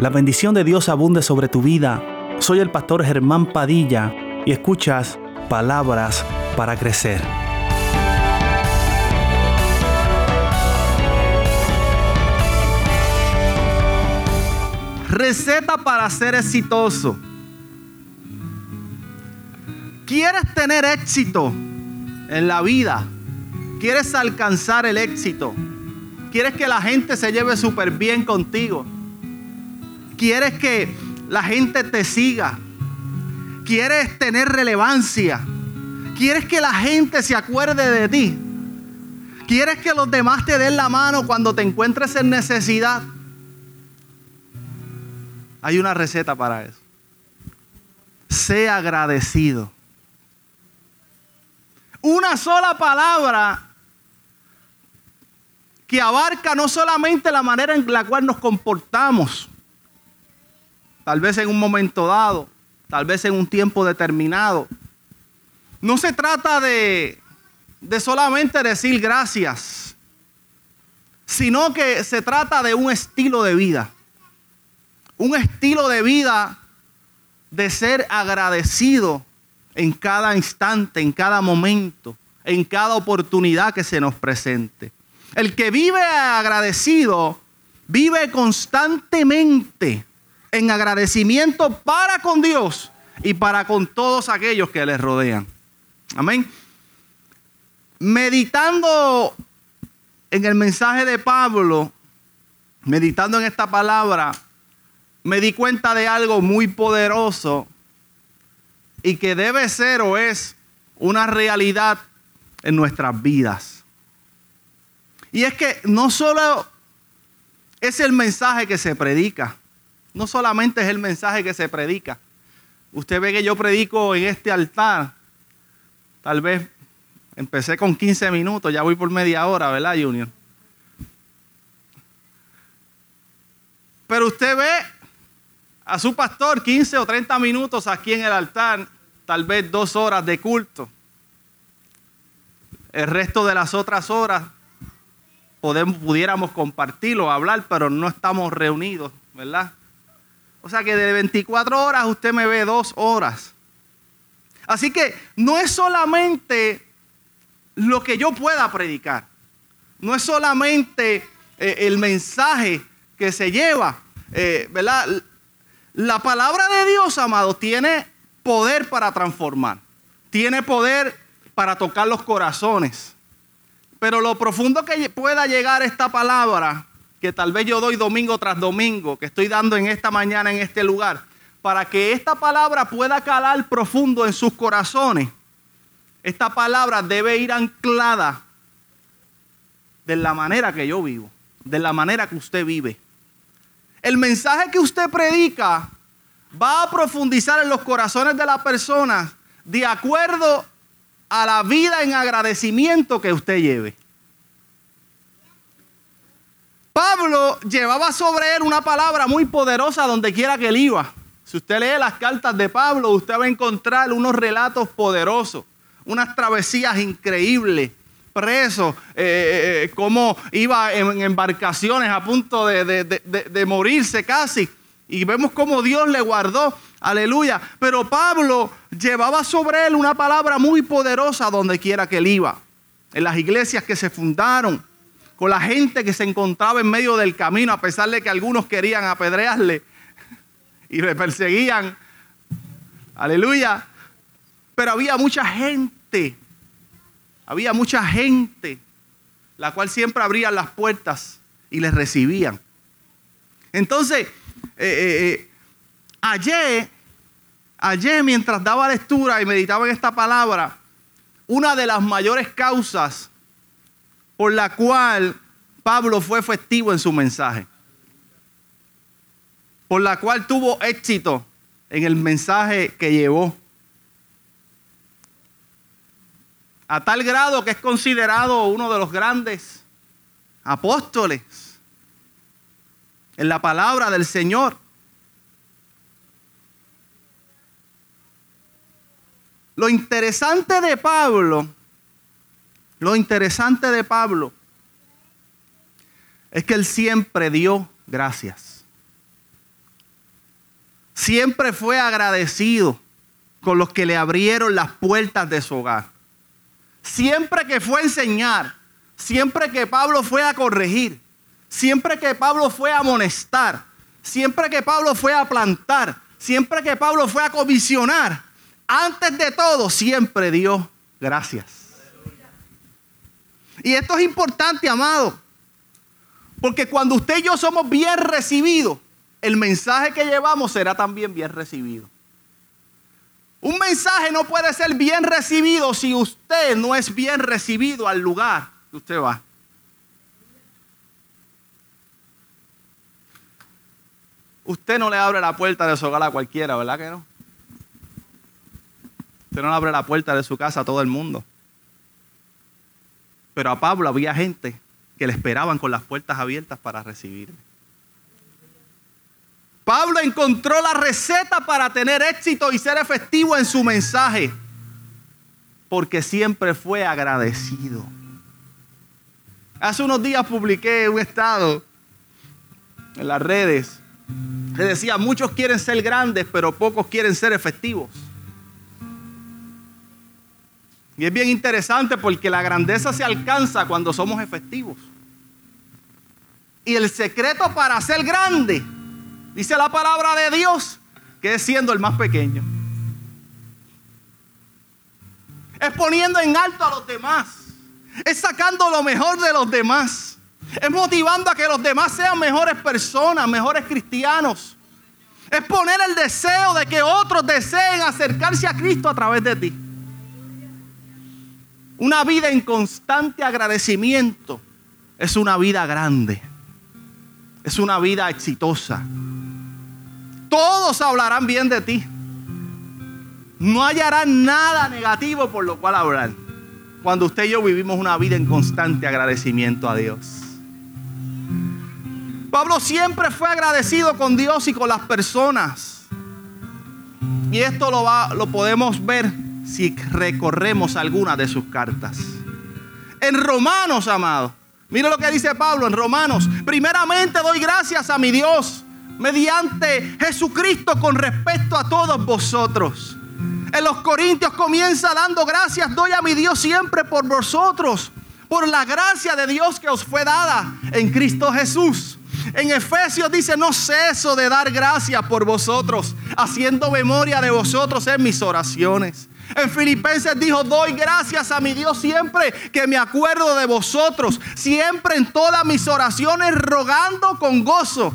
La bendición de Dios abunde sobre tu vida. Soy el pastor Germán Padilla y escuchas palabras para crecer. Receta para ser exitoso. ¿Quieres tener éxito en la vida? ¿Quieres alcanzar el éxito? ¿Quieres que la gente se lleve súper bien contigo? ¿Quieres que la gente te siga? ¿Quieres tener relevancia? ¿Quieres que la gente se acuerde de ti? ¿Quieres que los demás te den la mano cuando te encuentres en necesidad? Hay una receta para eso. Sea agradecido. Una sola palabra que abarca no solamente la manera en la cual nos comportamos, tal vez en un momento dado, tal vez en un tiempo determinado. No se trata de, de solamente decir gracias, sino que se trata de un estilo de vida. Un estilo de vida de ser agradecido en cada instante, en cada momento, en cada oportunidad que se nos presente. El que vive agradecido vive constantemente en agradecimiento para con Dios y para con todos aquellos que le rodean. Amén. Meditando en el mensaje de Pablo, meditando en esta palabra, me di cuenta de algo muy poderoso y que debe ser o es una realidad en nuestras vidas. Y es que no solo es el mensaje que se predica, no solamente es el mensaje que se predica. Usted ve que yo predico en este altar, tal vez empecé con 15 minutos, ya voy por media hora, ¿verdad, Junior? Pero usted ve a su pastor 15 o 30 minutos aquí en el altar, tal vez dos horas de culto. El resto de las otras horas pudiéramos compartirlo, hablar, pero no estamos reunidos, ¿verdad? O sea que de 24 horas usted me ve dos horas. Así que no es solamente lo que yo pueda predicar, no es solamente eh, el mensaje que se lleva, eh, ¿verdad? La palabra de Dios, amado, tiene poder para transformar, tiene poder para tocar los corazones. Pero lo profundo que pueda llegar esta palabra, que tal vez yo doy domingo tras domingo, que estoy dando en esta mañana en este lugar, para que esta palabra pueda calar profundo en sus corazones, esta palabra debe ir anclada de la manera que yo vivo, de la manera que usted vive. El mensaje que usted predica va a profundizar en los corazones de las personas de acuerdo a la vida en agradecimiento que usted lleve. Llevaba sobre él una palabra muy poderosa donde quiera que él iba. Si usted lee las cartas de Pablo, usted va a encontrar unos relatos poderosos, unas travesías increíbles, preso, eh, eh, eh, cómo iba en, embarcaciones a punto de, de morirse casi. Y vemos cómo Dios le guardó Aleluya. Pero Pablo llevaba sobre él una palabra muy poderosa donde quiera que él iba. En las iglesias que se fundaron, con la gente que se encontraba en medio del camino, a pesar de que algunos querían apedrearle y le perseguían. Aleluya. Pero había mucha gente, había mucha gente, la cual siempre abrían las puertas y les recibían. Entonces, eh, eh, eh ayer Ayer mientras daba lectura y meditaba en esta palabra, una de las mayores causas por la cual Pablo fue efectivo en su mensaje, por la cual tuvo éxito en el mensaje que llevó, a tal grado que es considerado uno de los grandes apóstoles en la palabra del Señor. Lo interesante de Pablo, lo interesante de Pablo es que él siempre dio gracias. siempre fue agradecido con los que le abrieron las puertas de su hogar. Siempre que fue a enseñar, siempre que Pablo fue a corregir, siempre que Pablo fue a amonestar, siempre que Pablo fue a plantar, siempre que Pablo fue a comisionar, antes de todo siempre dio gracias. Y esto es importante, amado, porque cuando usted y yo somos bien recibidos, el mensaje que llevamos será también bien recibido. Un mensaje no puede ser bien recibido si usted no es bien recibido al lugar que usted va. Usted no le abre la puerta de su hogar a cualquiera, ¿verdad que no? Usted no le abre la puerta de su casa a todo el mundo. Pero a Pablo había gente que le esperaban con las puertas abiertas para recibirle. Pablo encontró la receta para tener éxito y ser efectivo en su mensaje, porque siempre fue agradecido. Hace unos días publiqué un estado en las redes que decía, muchos quieren ser grandes, pero pocos quieren ser efectivos. Y es bien interesante porque la grandeza se alcanza cuando somos efectivos. Y el secreto para ser grande, dice la palabra de Dios, que es siendo el más pequeño. Es poniendo en alto a los demás. Es sacando lo mejor de los demás. Es motivando a que los demás sean mejores personas, mejores cristianos. Es poner el deseo de que otros deseen acercarse a Cristo a través de ti. Una vida en constante agradecimiento es una vida grande. Es una vida exitosa. Todos hablarán bien de ti. No hallarán nada negativo por lo cual hablar. Cuando usted y yo vivimos una vida en constante agradecimiento a Dios. Pablo siempre fue agradecido con Dios y con las personas. Y esto lo, va, lo podemos ver si recorremos alguna de sus cartas. En Romanos, amado. Mire lo que dice Pablo en Romanos. Primeramente doy gracias a mi Dios mediante Jesucristo con respecto a todos vosotros. En los Corintios comienza dando gracias, doy a mi Dios siempre por vosotros, por la gracia de Dios que os fue dada en Cristo Jesús. En Efesios dice, no ceso de dar gracias por vosotros, haciendo memoria de vosotros en mis oraciones. En Filipenses dijo, doy gracias a mi Dios siempre que me acuerdo de vosotros, siempre en todas mis oraciones rogando con gozo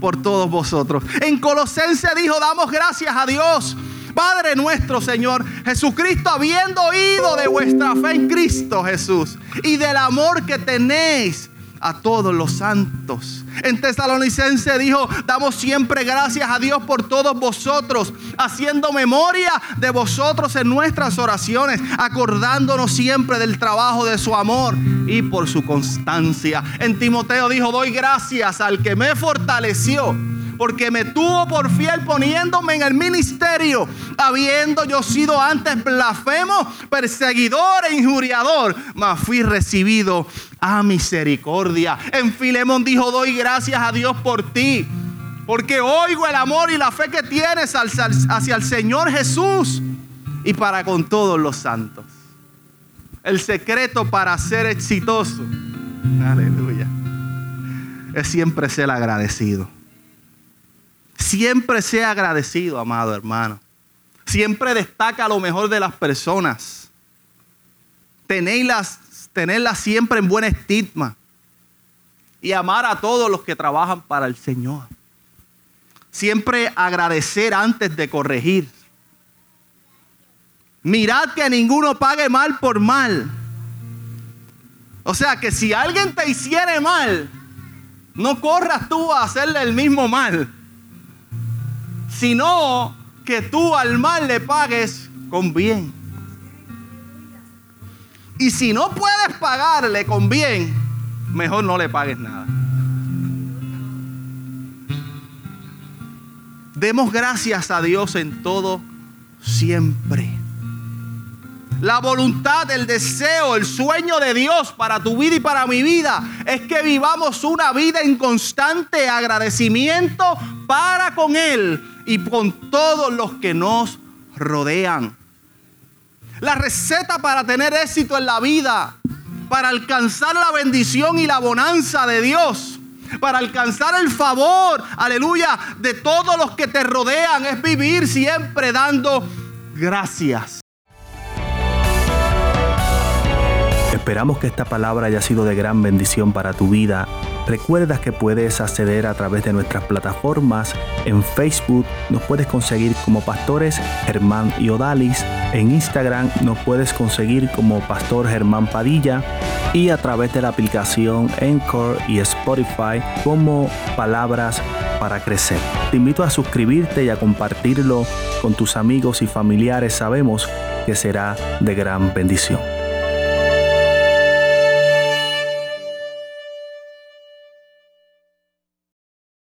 por todos vosotros. En Colosenses dijo, damos gracias a Dios. Padre nuestro Señor Jesucristo, habiendo oído de vuestra fe en Cristo Jesús y del amor que tenéis a todos los santos. En Tesalonicense dijo, damos siempre gracias a Dios por todos vosotros, haciendo memoria de vosotros en nuestras oraciones, acordándonos siempre del trabajo de su amor y por su constancia. En Timoteo dijo, doy gracias al que me fortaleció porque me tuvo por fiel poniéndome en el ministerio, habiendo yo sido antes blasfemo, perseguidor e injuriador, mas fui recibido a misericordia. En Filemón dijo, doy gracias a Dios por ti, porque oigo el amor y la fe que tienes hacia el Señor Jesús y para con todos los santos. El secreto para ser exitoso, aleluya, es siempre ser agradecido. Siempre sea agradecido, amado hermano. Siempre destaca lo mejor de las personas. Tenerlas, tenerlas siempre en buen estigma. Y amar a todos los que trabajan para el Señor. Siempre agradecer antes de corregir. Mirad que ninguno pague mal por mal. O sea que si alguien te hiciere mal, no corras tú a hacerle el mismo mal sino que tú al mal le pagues con bien. Y si no puedes pagarle con bien, mejor no le pagues nada. Demos gracias a Dios en todo siempre. La voluntad, el deseo, el sueño de Dios para tu vida y para mi vida es que vivamos una vida en constante agradecimiento para con Él y con todos los que nos rodean. La receta para tener éxito en la vida, para alcanzar la bendición y la bonanza de Dios, para alcanzar el favor, aleluya, de todos los que te rodean, es vivir siempre dando gracias. Esperamos que esta palabra haya sido de gran bendición para tu vida. Recuerda que puedes acceder a través de nuestras plataformas. En Facebook nos puedes conseguir como pastores Germán y Odalis. En Instagram nos puedes conseguir como Pastor Germán Padilla. Y a través de la aplicación Encore y Spotify como Palabras para Crecer. Te invito a suscribirte y a compartirlo con tus amigos y familiares. Sabemos que será de gran bendición.